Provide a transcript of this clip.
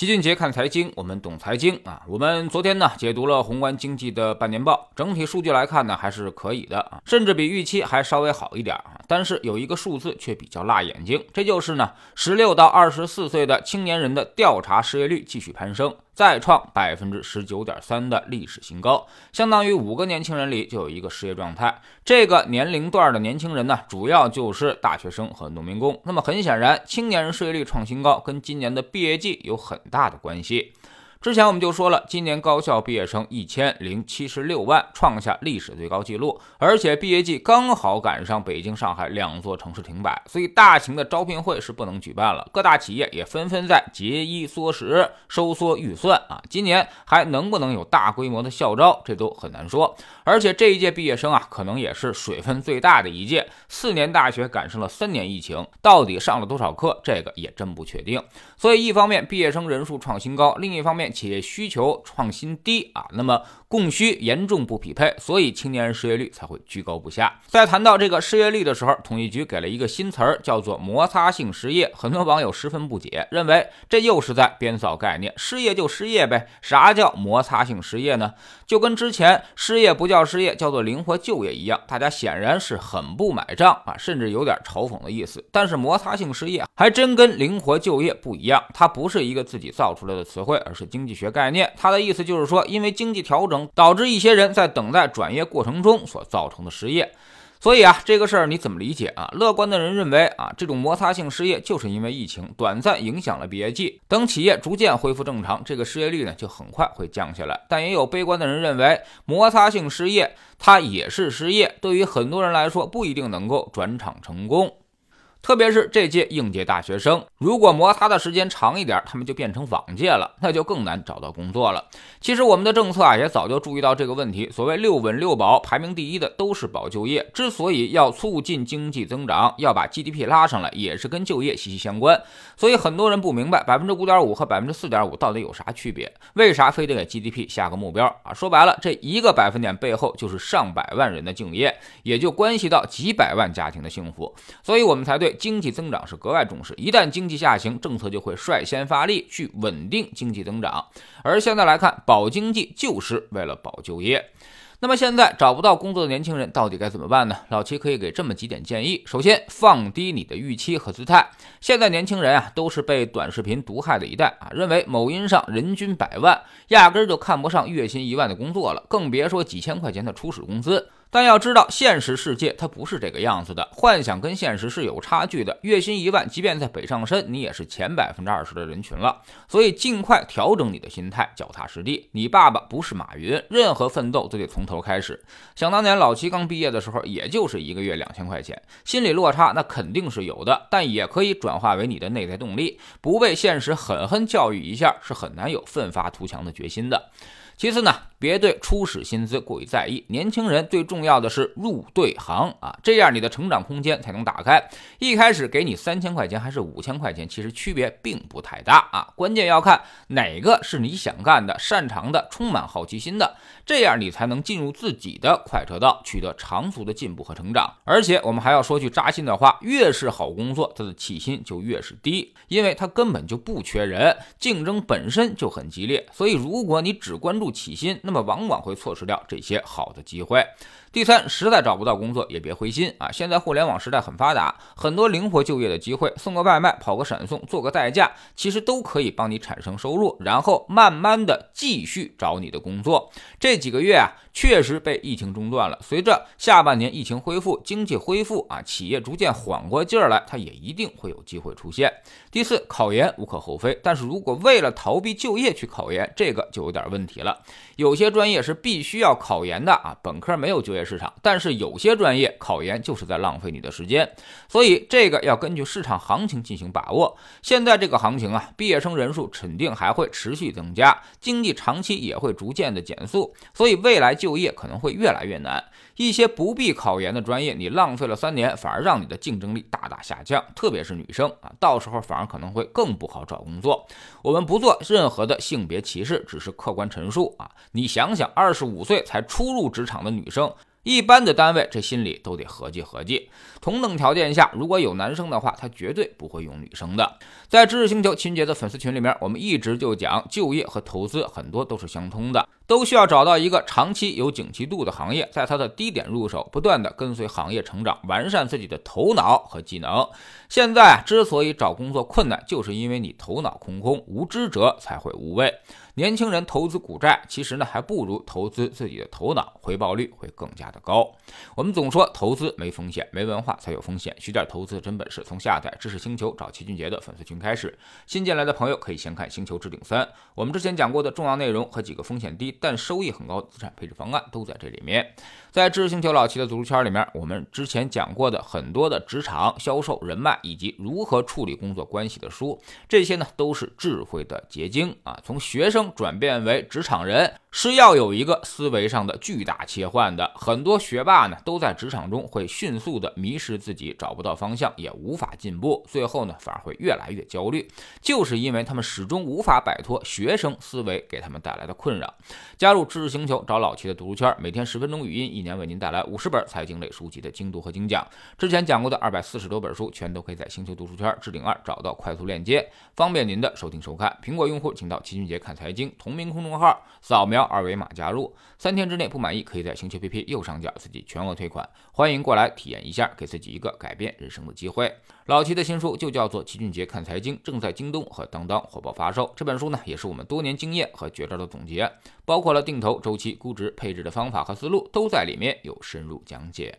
齐俊杰看财经，我们懂财经啊。我们昨天呢解读了宏观经济的半年报，整体数据来看呢还是可以的啊，甚至比预期还稍微好一点啊。但是有一个数字却比较辣眼睛，这就是呢十六到二十四岁的青年人的调查失业率继续攀升。再创百分之十九点三的历史新高，相当于五个年轻人里就有一个失业状态。这个年龄段的年轻人呢，主要就是大学生和农民工。那么很显然，青年人失业率创新高，跟今年的毕业季有很大的关系。之前我们就说了，今年高校毕业生一千零七十六万，创下历史最高纪录，而且毕业季刚好赶上北京、上海两座城市停摆，所以大型的招聘会是不能举办了。各大企业也纷纷在节衣缩食、收缩预算啊。今年还能不能有大规模的校招，这都很难说。而且这一届毕业生啊，可能也是水分最大的一届，四年大学赶上了三年疫情，到底上了多少课，这个也真不确定。所以一方面毕业生人数创新高，另一方面。企业需求创新低啊，那么供需严重不匹配，所以青年人失业率才会居高不下。在谈到这个失业率的时候，统计局给了一个新词儿，叫做摩擦性失业。很多网友十分不解，认为这又是在编造概念，失业就失业呗，啥叫摩擦性失业呢？就跟之前失业不叫失业，叫做灵活就业一样，大家显然是很不买账啊，甚至有点嘲讽的意思。但是摩擦性失业还真跟灵活就业不一样，它不是一个自己造出来的词汇，而是经。济学概念，它的意思就是说，因为经济调整导致一些人在等待转业过程中所造成的失业。所以啊，这个事儿你怎么理解啊？乐观的人认为啊，这种摩擦性失业就是因为疫情短暂影响了毕业季，等企业逐渐恢复正常，这个失业率呢就很快会降下来。但也有悲观的人认为，摩擦性失业它也是失业，对于很多人来说不一定能够转场成功。特别是这届应届大学生，如果摩擦的时间长一点，他们就变成往届了，那就更难找到工作了。其实我们的政策啊，也早就注意到这个问题。所谓六稳六保，排名第一的都是保就业。之所以要促进经济增长，要把 GDP 拉上来，也是跟就业息息相关。所以很多人不明白，百分之五点五和百分之四点五到底有啥区别？为啥非得给 GDP 下个目标啊？说白了，这一个百分点背后就是上百万人的敬业，也就关系到几百万家庭的幸福。所以我们才对。经济增长是格外重视，一旦经济下行，政策就会率先发力去稳定经济增长。而现在来看，保经济就是为了保就业。那么现在找不到工作的年轻人到底该怎么办呢？老齐可以给这么几点建议：首先，放低你的预期和姿态。现在年轻人啊，都是被短视频毒害的一代啊，认为某音上人均百万，压根儿就看不上月薪一万的工作了，更别说几千块钱的初始工资。但要知道，现实世界它不是这个样子的，幻想跟现实是有差距的。月薪一万，即便在北上深，你也是前百分之二十的人群了。所以，尽快调整你的心态，脚踏实地。你爸爸不是马云，任何奋斗都得从头开始。想当年老齐刚毕业的时候，也就是一个月两千块钱，心理落差那肯定是有的，但也可以转化为你的内在动力。不被现实狠狠教育一下，是很难有奋发图强的决心的。其次呢，别对初始薪资过于在意。年轻人最重要的是入对行啊，这样你的成长空间才能打开。一开始给你三千块钱还是五千块钱，其实区别并不太大啊。关键要看哪个是你想干的、擅长的、充满好奇心的，这样你才能进入自己的快车道，取得长足的进步和成长。而且我们还要说句扎心的话：越是好工作，它的起薪就越是低，因为它根本就不缺人，竞争本身就很激烈。所以如果你只关注起薪，那那么往往会错失掉这些好的机会。第三，实在找不到工作也别灰心啊！现在互联网时代很发达，很多灵活就业的机会，送个外卖、跑个闪送、做个代驾，其实都可以帮你产生收入，然后慢慢的继续找你的工作。这几个月啊，确实被疫情中断了。随着下半年疫情恢复，经济恢复啊，企业逐渐缓过劲儿来，它也一定会有机会出现。第四，考研无可厚非，但是如果为了逃避就业去考研，这个就有点问题了。有些些专业是必须要考研的啊，本科没有就业。市场，但是有些专业考研就是在浪费你的时间，所以这个要根据市场行情进行把握。现在这个行情啊，毕业生人数肯定还会持续增加，经济长期也会逐渐的减速，所以未来就业可能会越来越难。一些不必考研的专业，你浪费了三年，反而让你的竞争力大大下降，特别是女生啊，到时候反而可能会更不好找工作。我们不做任何的性别歧视，只是客观陈述啊。你想想，二十五岁才初入职场的女生。一般的单位这心里都得合计合计。同等条件下，如果有男生的话，他绝对不会用女生的。在知识星球秦杰的粉丝群里面，我们一直就讲就业和投资很多都是相通的，都需要找到一个长期有景气度的行业，在它的低点入手，不断的跟随行业成长，完善自己的头脑和技能。现在之所以找工作困难，就是因为你头脑空空，无知者才会无畏。年轻人投资股债，其实呢还不如投资自己的头脑，回报率会更加的高。我们总说投资没风险，没文化才有风险。学点投资的真本事，从下载知识星球找齐俊杰的粉丝群开始。新进来的朋友可以先看《星球置顶三》，我们之前讲过的重要内容和几个风险低但收益很高的资产配置方案都在这里面。在知识星球老齐的读书圈里面，我们之前讲过的很多的职场销售人脉以及如何处理工作关系的书，这些呢都是智慧的结晶啊！从学生转变为职场人。是要有一个思维上的巨大切换的。很多学霸呢，都在职场中会迅速的迷失自己，找不到方向，也无法进步，最后呢，反而会越来越焦虑，就是因为他们始终无法摆脱学生思维给他们带来的困扰。加入知识星球，找老齐的读书圈，每天十分钟语音，一年为您带来五十本财经类书籍的精读和精讲。之前讲过的二百四十多本书，全都可以在星球读书圈置顶二找到快速链接，方便您的收听收看。苹果用户请到齐俊杰看财经经同名公众号，扫描。二维码加入，三天之内不满意，可以在星球 P P 右上角自己全额退款。欢迎过来体验一下，给自己一个改变人生的机会。老齐的新书就叫做《齐俊杰看财经》，正在京东和当当火爆发售。这本书呢，也是我们多年经验和绝招的总结，包括了定投、周期、估值、配置的方法和思路，都在里面有深入讲解。